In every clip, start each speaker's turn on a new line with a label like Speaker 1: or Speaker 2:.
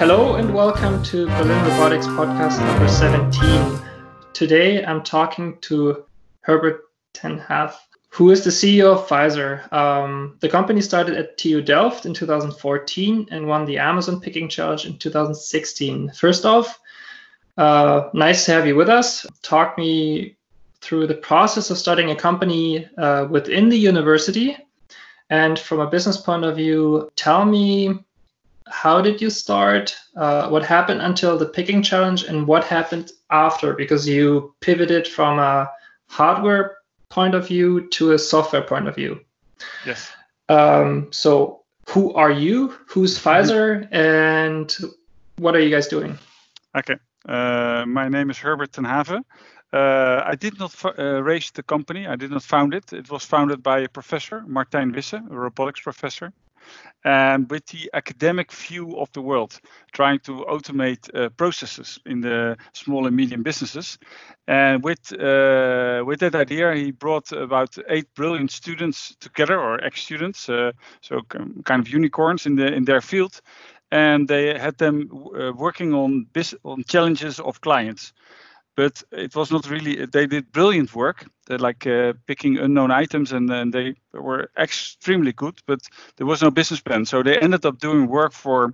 Speaker 1: Hello and welcome to Berlin Robotics podcast number 17. Today I'm talking to Herbert ten Have, who is the CEO of Fizyr. Um, the company started at TU Delft in 2014 and won the Amazon Picking Challenge in 2016. First off, uh, nice to have you with us. Talk me through the process of starting a company uh, within the university. And from a business point of view, tell me how did you start? Uh, what happened until the picking challenge, and what happened after? Because you pivoted from a hardware point of view to a software point of view.
Speaker 2: Yes.
Speaker 1: Um, so, who are you? Who's Fizyr, and what are you guys doing?
Speaker 2: Okay. Uh, my name is Herbert ten. Uh, I did not uh, raise the company. I did not found it. It was founded by a professor, Martijn Wisse, a robotics professor and with the academic view of the world, trying to automate uh, processes in the small and medium businesses. And with uh, with that idea, he brought about eight brilliant students together, or ex-students, uh, so kind of unicorns in the in their field, and they had them uh, working on bis- on challenges of clients but it was not really they did brilliant work. They're like uh, picking unknown items and, and they were extremely good but there was no business plan. So they ended up doing work for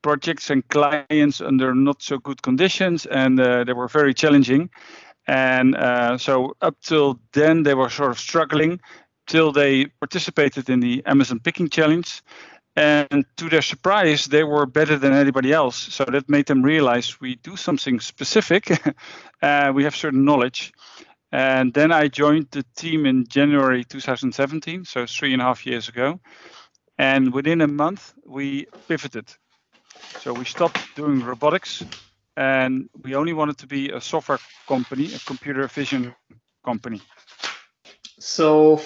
Speaker 2: projects and clients under not so good conditions and uh, they were very challenging. And uh, so up till then they were sort of struggling till they participated in the amazon picking challenge and to their surprise, they were better than anybody else. So that made them realize we do something specific. uh, we have certain knowledge. And then I joined the team in January 2017, so three and a half years ago. And within a month, we pivoted. So we stopped doing robotics and we only wanted to be a software company, a computer vision company.
Speaker 1: So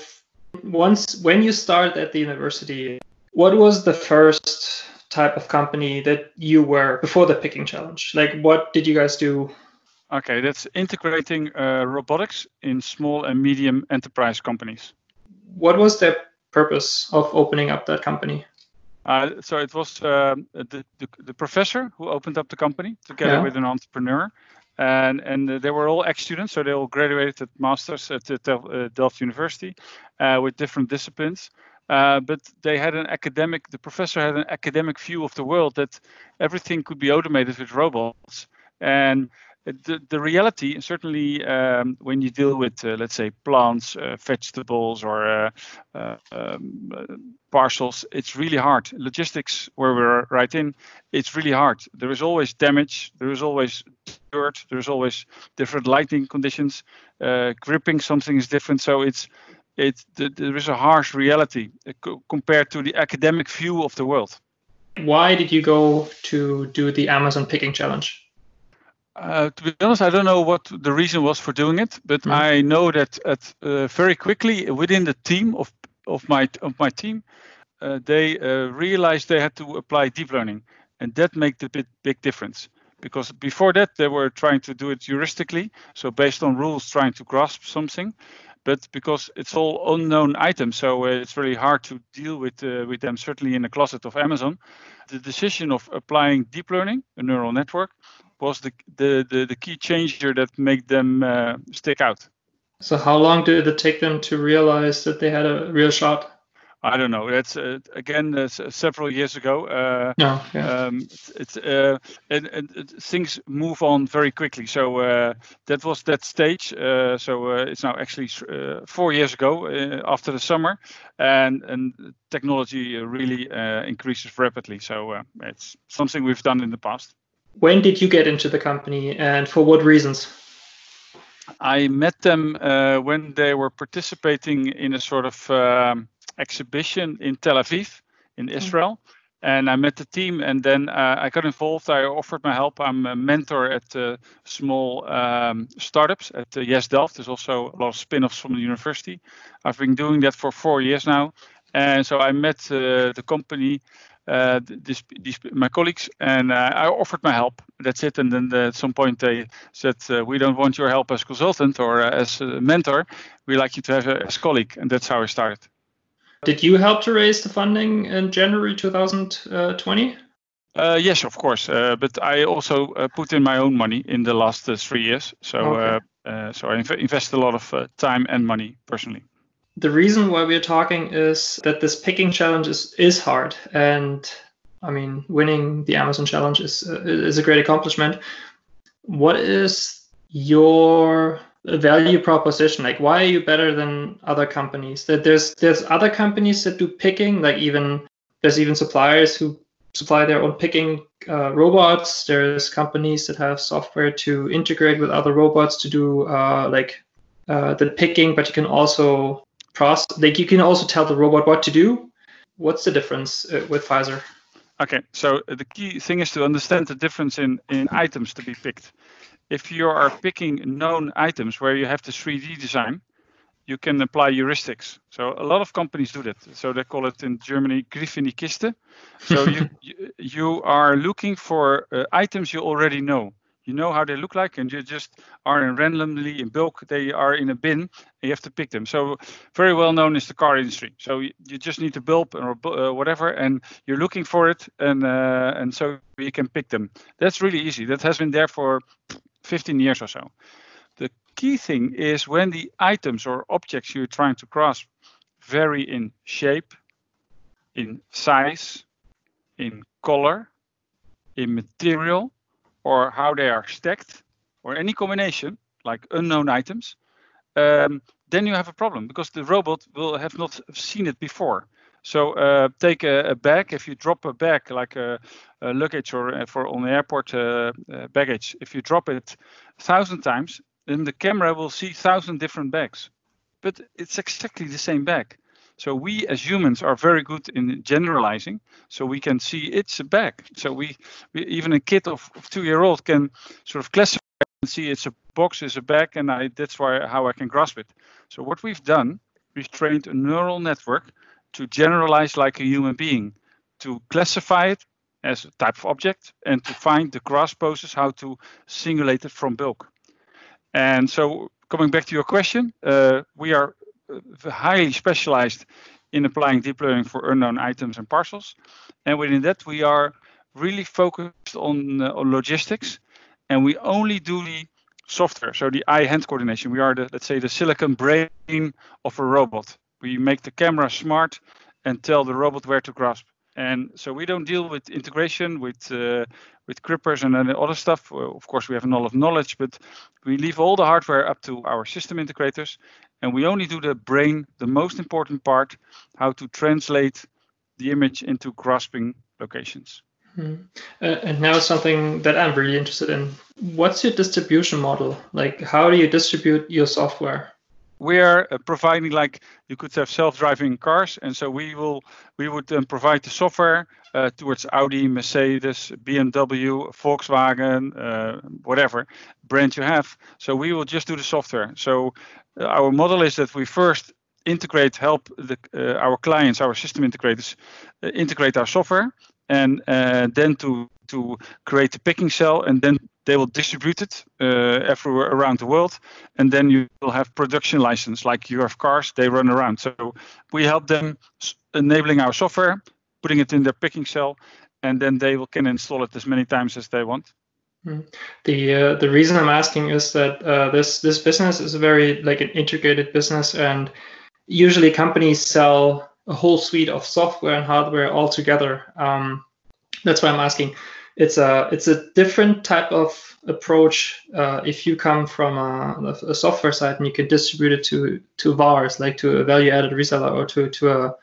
Speaker 1: once when you start at the university, what was the first type of company that you were before the picking challenge? Like, what did you guys do?
Speaker 2: Okay, that's integrating uh, robotics in small and medium enterprise companies.
Speaker 1: What was the purpose of opening up that company?
Speaker 2: Uh, so it was uh, the, the, the professor who opened up the company together yeah. with an entrepreneur, and and they were all ex-students, so they all graduated at masters at uh, Delft University uh, with different disciplines. Uh, but they had an academic, the professor had an academic view of the world that everything could be automated with robots. And the, the reality, certainly um, when you deal with, uh, let's say, plants, uh, vegetables, or uh, uh, um, parcels, it's really hard. Logistics, where we're right in, it's really hard. There is always damage, there is always dirt, there's always different lighting conditions. gripping something is different. So it's it there is a harsh reality uh, compared to the academic view of the world.
Speaker 1: Why did you go to do the Amazon picking challenge?
Speaker 2: Uh, to be honest, I don't know what the reason was for doing it, but mm. I know that at, uh, very quickly within the team of of my of my team, uh, they uh, realized they had to apply deep learning, and that made the big big difference. Because before that, they were trying to do it heuristically, so based on rules, trying to grasp something but because it's all unknown items, so uh, it's very hard to deal with uh, with them. Certainly in the closet of Amazon, the decision of applying deep learning, a neural network, was the the the, the key changer that made them uh, stick out.
Speaker 1: So how long did it take them to realize that they had a real shot?
Speaker 2: I don't know. That's uh, again uh, several years ago. Uh,
Speaker 1: no, yeah. um,
Speaker 2: it's uh, and, and, things move on very quickly. So uh, that was that stage. Uh, so it's now actually four years ago after the summer, and and technology really increases rapidly. So it's something we've done in the past.
Speaker 1: When did you get into the company, and for what reasons?
Speaker 2: I met them when they were participating in a sort of um, exhibition in Tel Aviv, in mm. Israel. And I met the team, and then uh, I got involved. I offered my help. I'm a mentor at uh, small um, startups at uh, YES!Delft. There's also a lot of spin offs from the university. I've been doing that for four years now. And so I met uh, the company, uh, this, these, my colleagues, and uh, I offered my help. That's it. And then at some point they said, We don't want your help as consultant or as a mentor. We like you to have a, as colleague. And that's how I started.
Speaker 1: Did you help to raise the funding in January 2020?
Speaker 2: Uh, yes, of course. Uh, but I also uh, put in my own money in the last uh, three years. So, okay. Uh, so I inv- invest a lot of uh, time and money personally.
Speaker 1: The reason why we're talking is that this picking challenge is, is hard, and I mean, winning the Amazon challenge is is a great accomplishment. What is your value proposition? Like, why are you better than other companies? That there's there's other companies that do picking, like even there's even suppliers who supply their own picking uh, robots. There's companies that have software to integrate with other robots to do uh, like uh, the picking, but you can also process. Like you can also tell the robot what to do. What's the difference uh, with Fizyr?
Speaker 2: Okay, so the key thing is to understand the difference in in items to be picked. If you are picking known items where you have the 3D design, you can apply heuristics. So a lot of companies do that. So they call it in Germany Griff in die Kiste. So you, you, are looking for uh, items you already know. You know how they look like, and you just are in randomly in bulk. They are in a bin, and you have to pick them. So very well known is the car industry. So you, you just need a bulb or uh, whatever, and you're looking for it, and uh, and so you can pick them. That's really easy. That has been there for 15 years or so The key thing is when the items or objects you're trying to grasp vary in shape, in size, in color, in material, or how they are stacked, or any combination, like unknown items, um, then you have a problem because the robot will have not seen it before. So uh, take a, a, bag. If you drop a bag like a, a luggage or uh, for on the airport uh, uh, baggage, if you drop it thousand times, then the camera will see thousand different bags, but it's exactly the same bag. So we as humans are very good in generalizing. So we can see it's a bag. So we, we even a kid of, of two year old can sort of classify and see it's a box, it's a bag, and I, that's why how I can grasp it. So what we've done, we've trained a neural network to generalize like a human being, to classify it as a type of object, and to find the grasp poses how to singulate it from bulk. And so coming back to your question, uh, we are uh, highly specialized in applying deep learning for unknown items and parcels. And within that, we are really focused on, uh, on logistics and we only do the software, so the eye-hand coordination. We are the, let's say, the silicon brain of a robot. We make the camera smart and tell the robot where to grasp. And so we don't deal with integration with uh, with grippers and other stuff. Of course, we have a lot of knowledge, but we leave all the hardware up to our system integrators, and we only do the brain, the most important part, how to translate the image into grasping locations.
Speaker 1: Hmm. Uh, and now something that I'm really interested in. What's your distribution model? Like, how do you distribute your software?
Speaker 2: We are uh, providing like you could have self-driving cars and so we will we would provide the software uh, towards audi mercedes bmw volkswagen uh, whatever brand you have. So we will just do the software. So uh, our model is that we first integrate help the, uh, our clients our system integrators uh, integrate our software and then to to create the picking cell and then they will distribute it uh, everywhere around the world and then you will have production license like you have cars they run around so we help them enabling our software putting it in their picking cell and then they will, can install it as many times as they want
Speaker 1: hmm. the uh, the reason I'm asking is that uh, this this business is a very like an integrated business, and usually companies sell a whole suite of software and hardware all together. Um, that's why I'm asking. It's a it's a different type of approach uh, if you come from a, a, software side and you can distribute it to to VARs like to a value added reseller or to to a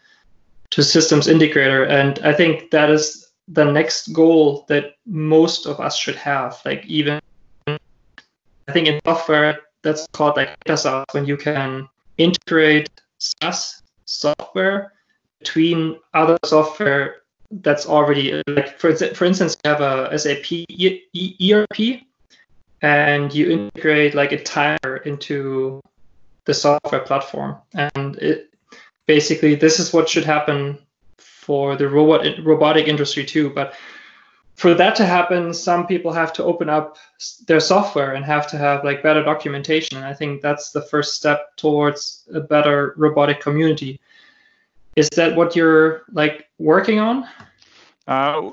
Speaker 1: to systems integrator. And I think that is the next goal that most of us should have. Like even I think in software that's called like data when you can integrate SaaS software between other software that's already like for for instance you have a SAP ERP and you integrate like a timer into the software platform. And it basically this is what should happen for the robot robotic industry too. But for that to happen some people have to open up their software and have to have like better documentation. And i think that's the first step towards a better robotic community is that what you're like working on?
Speaker 2: Uh,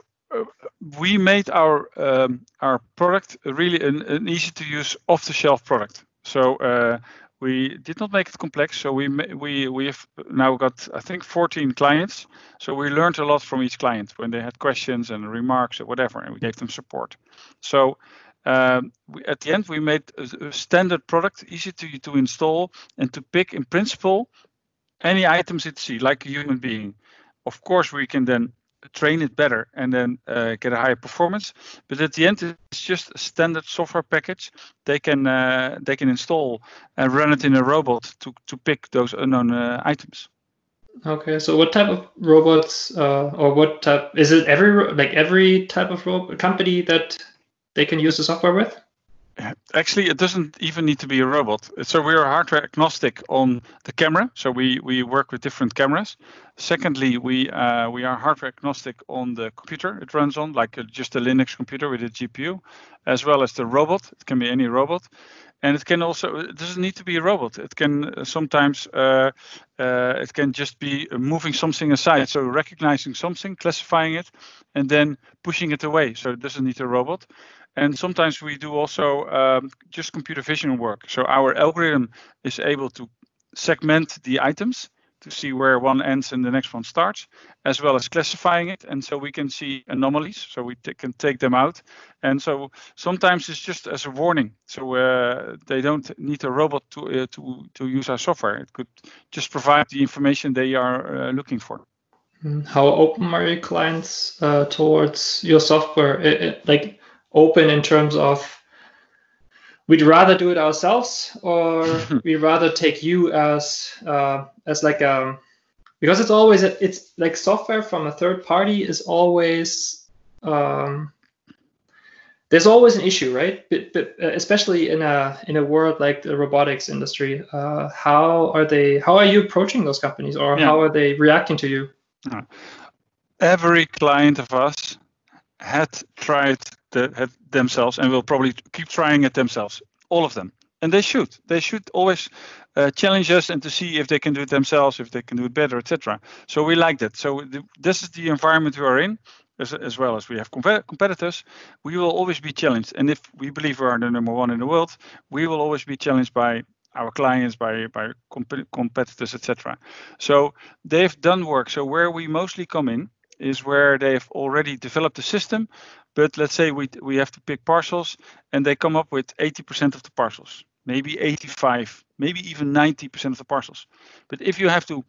Speaker 2: we made our um, our product really an, an easy to use off the shelf product. So uh, we did not make it complex. So we we we have now got I think 14 clients. So we learned a lot from each client when they had questions and remarks or whatever, and we gave them support. So um, we, at the end we made a, a standard product easy to to install and to pick in principle any items it see like a human being. Of course, we can then train it better and then uh, get a higher performance. But at the end, it's just a standard software package they can uh, they can install and run it in a robot to to pick those unknown uh, items.
Speaker 1: Okay, so what type of robots uh, or what type is it? Every like every type of robot company that they can use the software with?
Speaker 2: Actually, it doesn't even need to be a robot. So we are hardware agnostic on the camera. So we, we work with different cameras. Secondly, we uh, we are hardware agnostic on the computer it runs on, like a, just a Linux computer with a GPU, as well as the robot. It can be any robot, and it can also it doesn't need to be a robot. It can uh, sometimes uh, uh, it can just be moving something aside. So recognizing something, classifying it, and then pushing it away. So it doesn't need a robot. And sometimes we do also um, just computer vision work. So our algorithm is able to segment the items to see where one ends and the next one starts, as well as classifying it. And so we can see anomalies, so we can take them out. And so sometimes it's just as a warning. So uh, they don't need a robot to, uh, to, to use our software. It could just provide the information they are uh, looking for.
Speaker 1: Hmm. How open are your clients uh, towards your software? It, it, like open in terms of we'd rather do it ourselves or we'd rather take you as uh, as like a um, because it's always it's like software from a third party is always um, there's always an issue right? But, but uh, especially in a in a world like the robotics industry uh, how are they how are you approaching those companies or yeah. how are they reacting to you?
Speaker 2: Every client of us had tried the, themselves and will probably keep trying it themselves. All of them, and they should. They should always uh, challenge us and to see if they can do it themselves, if they can do it better, etc. So we like that. So the, this is the environment we are in. As, as well as we have competitors, we will always be challenged. And if we believe we are the number one in the world, we will always be challenged by our clients, by by comp- competitors, etc. So they've done work. So where we mostly come in is where they've already developed a system, but let's say we we have to pick parcels and they come up with 80% of the parcels, maybe 85, maybe even 90% of the parcels. But if you have to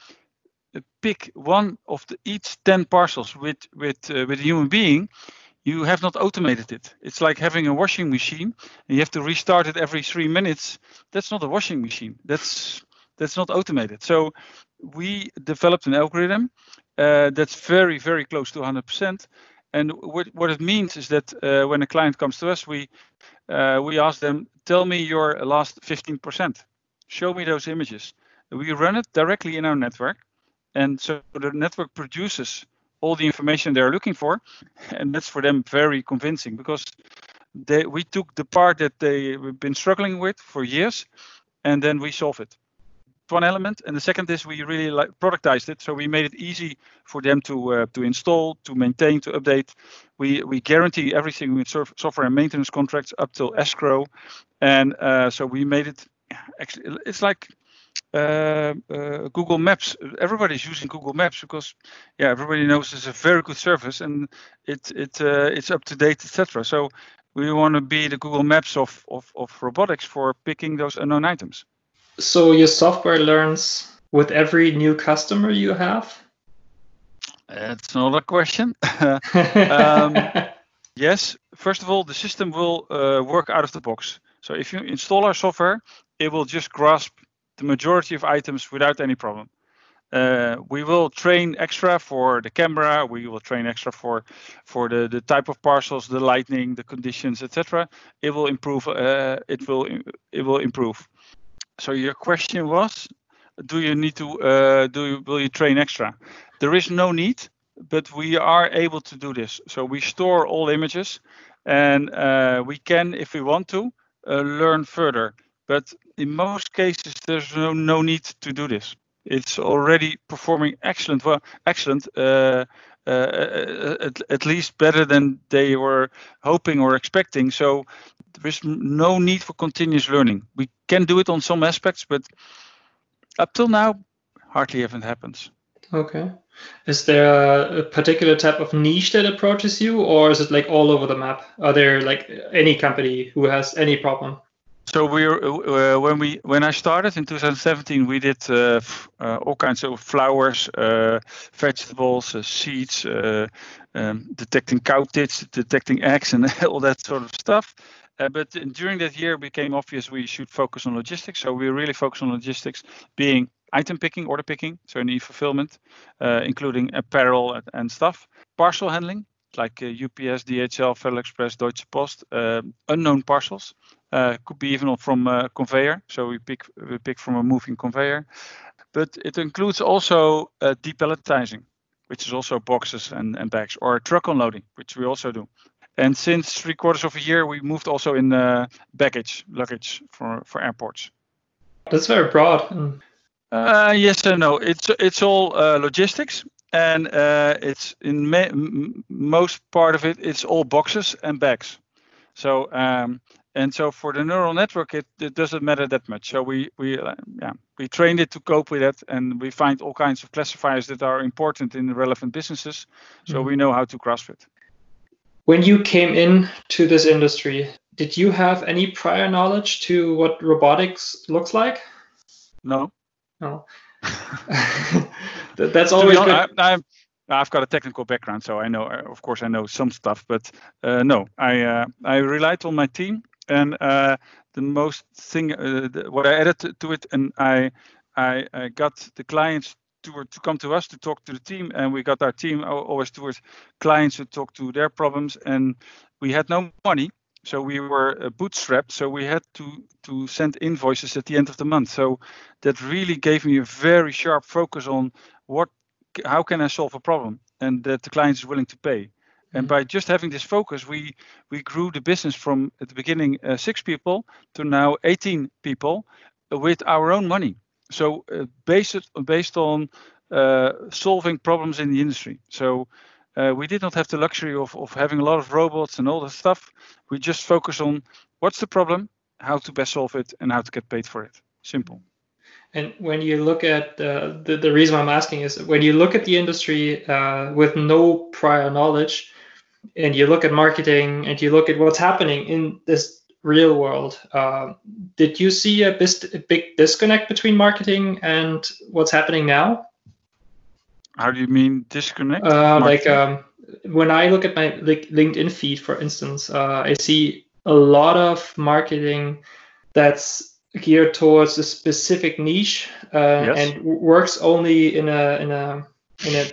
Speaker 2: uh, pick one of the each 10 parcels with with uh, with a human being, you have not automated it. It's like having a washing machine and you have to restart it every three minutes. That's not a washing machine. That's that's not automated. So we developed an algorithm that's very, very close to 100%. And what, what it means is that uh, when a client comes to us, we uh, we ask them, tell me your last 15%. Show me those images. We run it directly in our network. And so the network produces all the information they're looking for. And that's for them very convincing because they, we took the part that they've been struggling with for years and then we solve it one element, and the second is we really like productized it, so we made it easy for them to uh, to install, to maintain, to update. We we guarantee everything with software and maintenance contracts up till escrow, and uh, so we made it. Actually, it's like uh, uh, Google Maps. Everybody's using Google Maps because, yeah, everybody knows it's a very good service and it it uh, it's up to date, etc. So we want to be the Google Maps of, of of robotics for picking those unknown items.
Speaker 1: So your software learns with every new customer you have?
Speaker 2: That's another question. um, yes, first of all, the system will uh, work out of the box. So if you install our software, it will just grasp the majority of items without any problem. Uh, we will train extra for the camera. We will train extra for for the, the type of parcels, the lighting, the conditions, etc. It will improve. Uh, it will it will improve so your question was, do you need to uh, do you, will you train extra? There is no need, but we are able to do this. So we store all images, and uh, we can, if we want to, uh, learn further. But in most cases, there's no no need to do this. It's already performing excellent, well, excellent uh, uh, at, at least better than they were hoping or expecting. So there is no need for continuous learning. We can do it on some aspects, but up till now, hardly even happens.
Speaker 1: Okay. Is there a particular type of niche that approaches you, or is it like all over the map? Are there like any company who has any problem?
Speaker 2: So we uh, when we when I started in 2017, we did uh, uh, all kinds of flowers, uh, vegetables, uh, seeds, uh, um, detecting cow tits, detecting eggs, and all that sort of stuff. but during that year, it became obvious we should focus on logistics. So we really focus on logistics, being item picking, order picking, so any fulfillment, including apparel and stuff, parcel handling, like UPS, DHL, FedEx Express, Deutsche Post, unknown parcels. Uh, could be even from a conveyor. So we pick we pick from a moving conveyor, but it includes also uh, depalletizing, which is also boxes and, and bags, or truck unloading, which we also do. And since three quarters of a year, we moved also in uh, baggage, luggage for for airports.
Speaker 1: That's very broad.
Speaker 2: Uh, yes and no. It's it's all uh, logistics, and uh, it's in most part of it. It's all boxes and bags. So um, and so for the neural network it, it doesn't matter that much. So we we uh, yeah we trained it to cope with that and we find all kinds of classifiers that are important in the relevant businesses so mm-hmm. we know how to grasp it.
Speaker 1: When you came in to this industry did you have any prior knowledge to what robotics looks like?
Speaker 2: No.
Speaker 1: No. That's always good.
Speaker 2: I, I, I've got a technical background, so I know, of course, I know some stuff. But uh, no, I uh, I relied on my team and uh, the most thing uh, the, what I added to, to, it, and I, I, I got the clients to to come to us to talk to the team, and we got our team always towards clients to talk to their problems, and we had no money. So we were uh, bootstrapped, so we had to to send invoices at the end of the month. So that really gave me a very sharp focus on what, how can I solve a problem, and that the client is willing to pay. And by just having this focus, we we grew the business from at the beginning uh, six people to now 18 people with our own money. So uh, based based on uh, solving problems in the industry. So uh, we did not have the luxury of of having a lot of robots and all that stuff. We just focus on what's the problem, how to best solve it, and how to get paid for it. Simple.
Speaker 1: And when you look at uh, the, the reason I'm asking is when you look at the industry uh, with no prior knowledge, and you look at marketing and you look at what's happening in this real world, uh, did you see a, bis- a big disconnect between marketing and what's happening now?
Speaker 2: How do you mean disconnect?
Speaker 1: Uh, like um, when I look at my like, LinkedIn feed, for instance, uh, I see a lot of marketing that's geared towards a specific niche uh, yes. and works only in a in a in a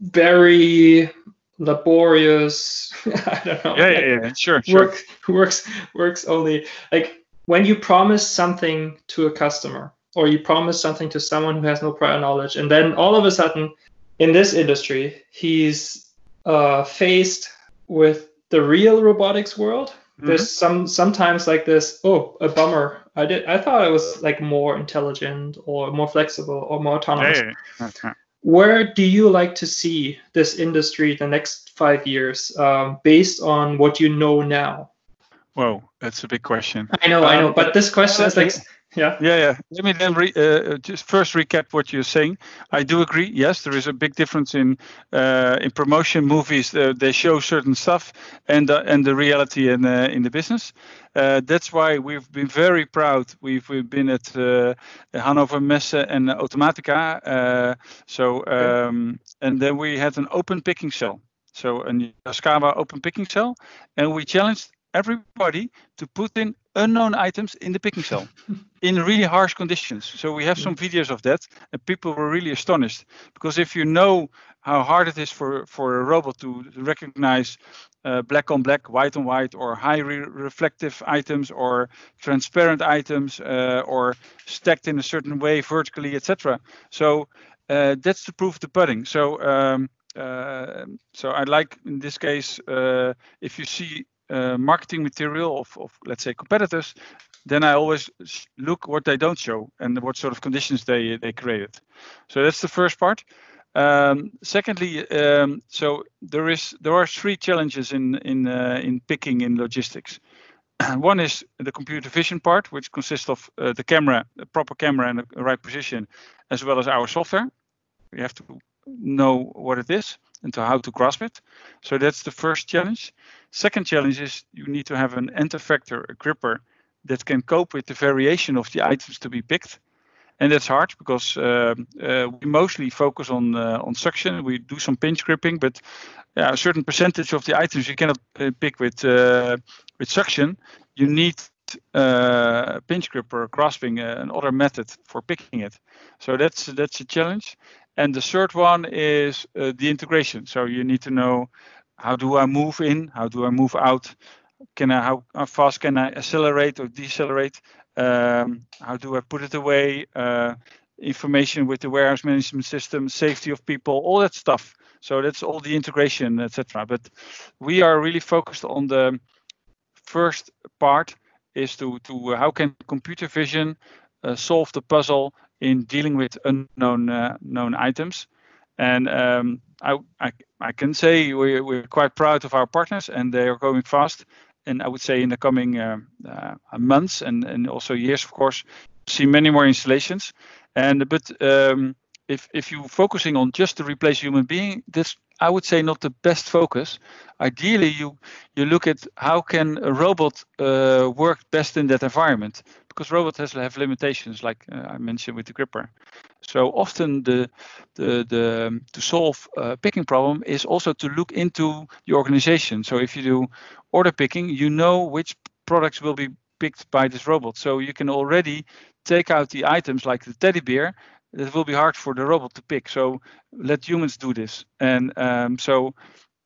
Speaker 1: very laborious i don't know
Speaker 2: yeah yeah, yeah. sure
Speaker 1: work sure. works works only like when you promise something to a customer or you promise something to someone who has no prior knowledge and then all of a sudden in this industry he's uh, faced with the real robotics world mm-hmm. there's some sometimes like this oh a bummer i did i thought i was like more intelligent or more flexible or more autonomous yeah, yeah where do you like to see this industry the next five years um, based on what you know now?
Speaker 2: Whoa, that's a big question.
Speaker 1: I know, um, I know, but this question is like, yeah.
Speaker 2: Yeah, yeah. Let me then re, uh, just first recap what you're saying. I do agree. Yes, there is a big difference in uh, in promotion movies. Uh, they show certain stuff, and and the reality in uh, in the business. Uh, that's why we've been very proud. We've, we've been at uh, Hannover Messe and Automatica. Uh, so um, and then we had an open picking cell. So a Yaskawa open picking cell, and we challenged everybody to put in unknown items in the picking cell in really harsh conditions. So we have some videos of that, and people were really astonished because if you know how hard it is for for a robot to recognize uh, black on black, white on white, or high re reflective items, or transparent items, uh, or stacked in a certain way vertically, etc. So uh, that's the proof of the pudding. So um, uh, so I like in this case uh, if you see uh, marketing material of, of let's say competitors, then I always look what they don't show and what sort of conditions they they created. So that's the first part. Um, secondly, um, so there is there are three challenges in in uh, in picking in logistics. One is the computer vision part, which consists of uh, the camera, a proper camera in the right position, as well as our software. We have to know what it is and to how to grasp it. So that's the first challenge. Second challenge is you need to have an end effector, a gripper that can cope with the variation of the items to be picked. And that's hard because uh, uh, we mostly focus on uh, on suction. We do some pinch gripping, but a certain percentage of the items you cannot uh, pick with uh, with suction. You need uh, pinch gripper grasping another method for picking it. So that's that's a challenge. And the third one is the integration. So you need to know how do I move in, how do I move out, can I how, how fast can I accelerate or decelerate? Um, how do I put it away? Uh, information with the warehouse management system, safety of people, all that stuff. So that's all the integration, etc. But we are really focused on the first part is to to uh, how can computer vision uh, solve the puzzle in dealing with unknown uh, known items. And um, I, I, I can say we're, we're quite proud of our partners and they are going fast and I would say in the coming uh, uh, months and, and also years, of course, see many more installations. And but um, if if you're focusing on just to replace human being, this I would say not the best focus. Ideally, you you look at how can a robot uh, work best in that environment because robots has have limitations, like uh, I mentioned with the gripper. So often the the the um, to solve a picking problem is also to look into the organization. So if you do order picking, you know which products will be picked by this robot. So you can already take out the items like the teddy bear that will be hard for the robot to pick. So let humans do this. And um, so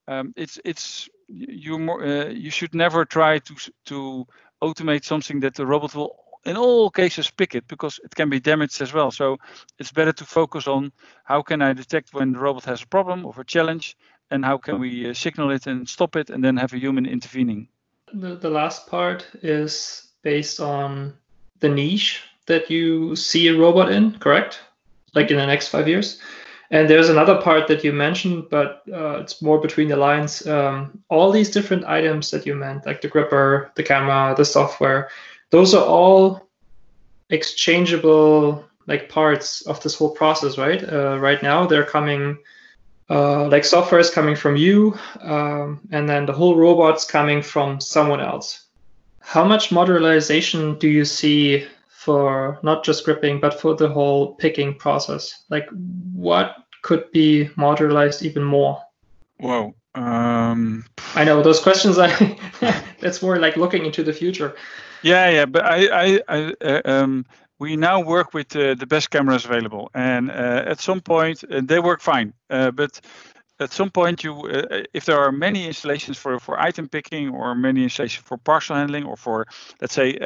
Speaker 2: um, it's it's you more uh, you should never try to to automate something that the robot will in all cases pick it because it can be damaged as well. So it's better to focus on how can I detect when the robot has a problem or a challenge and how can we uh, signal it and stop it and then have a human intervening.
Speaker 1: The, the last part is based on the niche that you see a robot in, correct? Like in the next five years. And there's another part that you mentioned, but uh, it's more between the lines. Um, all these different items that you meant, like the gripper, the camera, the software, those are all exchangeable like parts of this whole process, right? Uh, right now, they're coming uh, like software is coming from you, um, and then the whole robot's coming from someone else. How much modularization do you see for not just gripping, but for the whole picking process? Like, what could be modularized even more?
Speaker 2: Whoa. Um...
Speaker 1: I know those questions. I that's more like looking into the future.
Speaker 2: Yeah, yeah, but I, I, I uh, um, we now work with uh, the best cameras available, and uh, at some point uh, they work fine. Uh, but at some point, you, uh, if there are many installations for for item picking, or many installations for parcel handling, or for let's say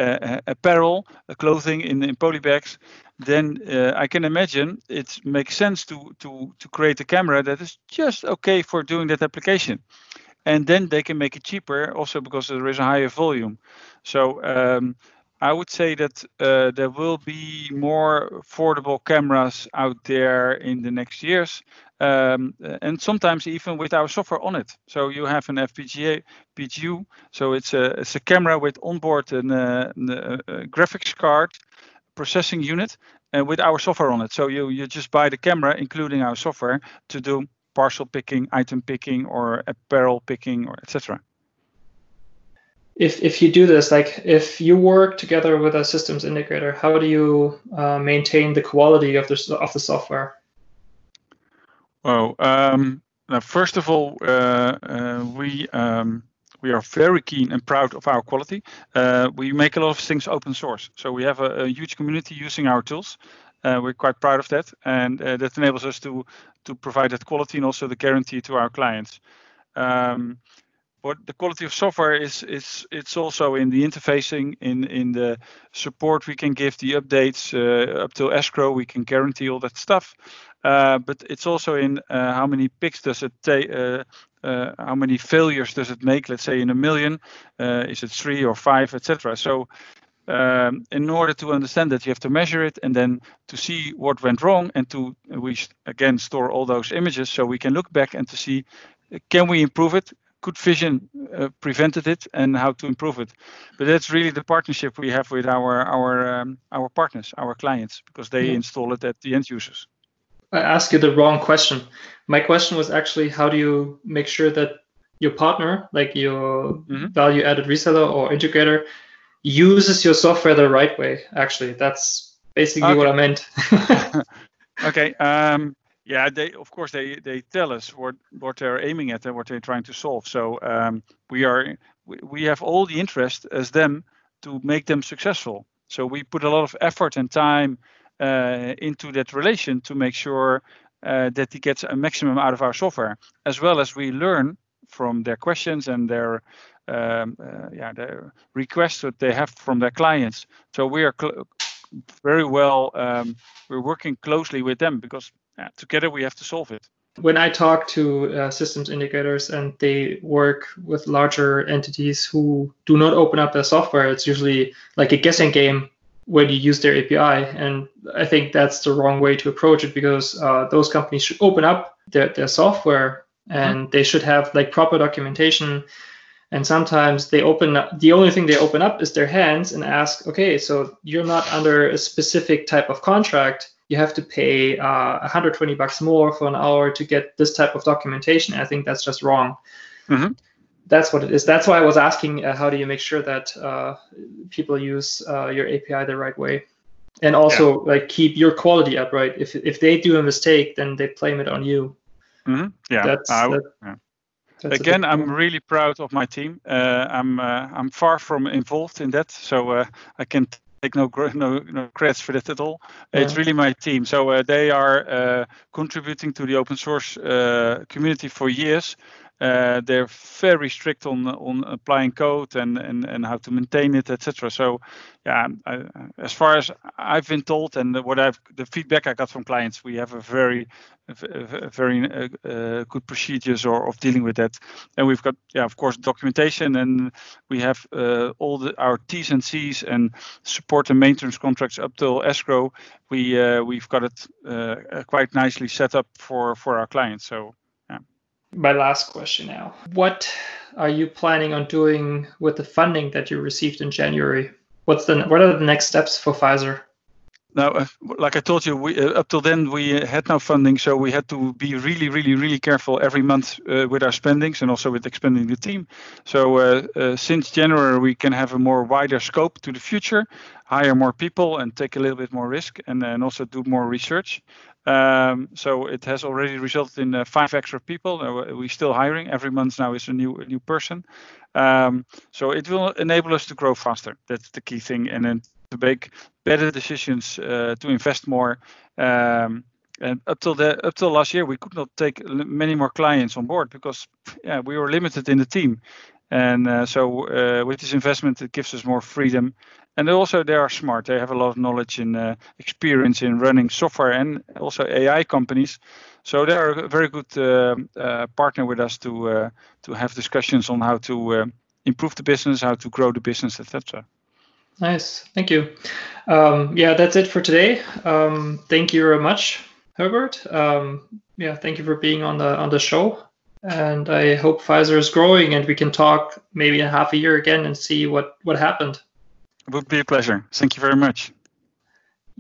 Speaker 2: apparel, clothing in in poly bags, then I can imagine it makes sense to to to create a camera that is just okay for doing that application and then they can make it cheaper also because there is a higher volume. So um, I would say that uh, there will be more affordable cameras out there in the next years, um, and sometimes even with our software on it. So you have an FPGA PGU, so it's a it's a camera with onboard an, uh, a, a graphics card, processing unit, and with our software on it. So you you just buy the camera, including our software, to do parcel picking, item picking, or apparel picking, or etc.
Speaker 1: If if you do this, like if you work together with a systems integrator, how do you uh, maintain the quality of the of the software?
Speaker 2: Well, um, first of all, uh, uh, we um, we are very keen and proud of our quality. Uh, we make a lot of things open source, so we have a, a huge community using our tools. Uh, we're quite proud of that, and uh, that enables us to to provide that quality and also the guarantee to our clients. Um, but the quality of software is it's also in the interfacing, in in the support we can give, the updates uh, up till escrow, we can guarantee all that stuff. But it's also in how many picks does it take, how many failures does it make? Let's say in a million, is it three or five, etc. So um, in order to understand that, you have to measure it and then to see what went wrong and to we again store all those images so we can look back and to see can we improve it could vision uh, prevented it and how to improve it but that's really the partnership we have with our our um, our partners our clients because they yeah. install it at the end users
Speaker 1: i asked you the wrong question my question was actually how do you make sure that your partner like your mm-hmm. value added reseller or integrator uses your software the right way actually that's basically okay. what i meant
Speaker 2: okay um, yeah, they of course they they tell us what what they're aiming at and what they're trying to solve. So um, we are we, we have all the interest as them to make them successful. So we put a lot of effort and time uh, into that relation to make sure uh, that he gets a maximum out of our software, as well as we learn from their questions and their um, uh, yeah the requests that they have from their clients. So we are cl- very well. Um, we're working closely with them because yeah, together we have to solve it.
Speaker 1: When I talk to uh, systems integrators and they work with larger entities who do not open up their software, it's usually like a guessing game when you use their API. And I think that's the wrong way to approach it because uh, those companies should open up their, their software and mm-hmm. they should have like proper documentation. And sometimes they open up, the only thing they open up is their hands and ask, okay, so you're not under a specific type of contract you have to pay uh, 120 bucks more for an hour to get this type of documentation. I think that's just wrong. Mm-hmm. That's what it is. That's why I was asking, uh, how do you make sure that uh, people use uh, your API the right way, and also yeah. like keep your quality up, right? If if they do a mistake, then they blame it on you.
Speaker 2: Mm-hmm. Yeah. That's, that, yeah. Again, I'm really proud of my team. Uh, I'm uh, I'm far from involved in that, so I can take no no no credits for that at all. Yeah. It's really my team. So uh, they are uh, contributing to the open source uh, community for years. Uh, they're very strict on on applying code and and, and how to maintain it, etc. So, yeah, I, as far as I've been told and what I've the feedback I got from clients, we have a very very uh, uh, good procedures or of dealing with that. And we've got, yeah, of course, documentation, and we have uh, all the, our T's and C's and support and maintenance contracts up till escrow. We uh, we've got it uh, quite nicely set up for for our clients. So
Speaker 1: my last question now. What are you planning on doing with the funding that you received in January? What's the what are the next steps for Fizyr?
Speaker 2: Now, uh, like I told you, we, uh, up till then we had no funding, so we had to be really, really, really careful every month uh, with our spendings and also with expanding the team. So uh, uh, since January, we can have a more wider scope to the future, hire more people, and take a little bit more risk, and, and also do more research. Um, so it has already resulted in uh, five extra people. Uh, we're still hiring every month now is a new a new person. Um, so it will enable us to grow faster. That's the key thing, and then to make better decisions uh, to invest more. Um, and up till the up till last year, we could not take many more clients on board because yeah, we were limited in the team. And uh, so uh, with this investment, it gives us more freedom and also they are smart. They have a lot of knowledge and uh, experience in running software and also AI companies. So they are a very good uh, uh, partner with us to uh, to have discussions on how to uh, improve the business, how to grow the business, etc.
Speaker 1: Nice, thank you. Um, yeah, that's it for today. Um, thank you very much, Herbert. Um, yeah, thank you for being on the on the show. And I hope Fizyr is growing, and we can talk maybe in half a year again and see what what happened.
Speaker 2: It would be a pleasure. Thank you very much.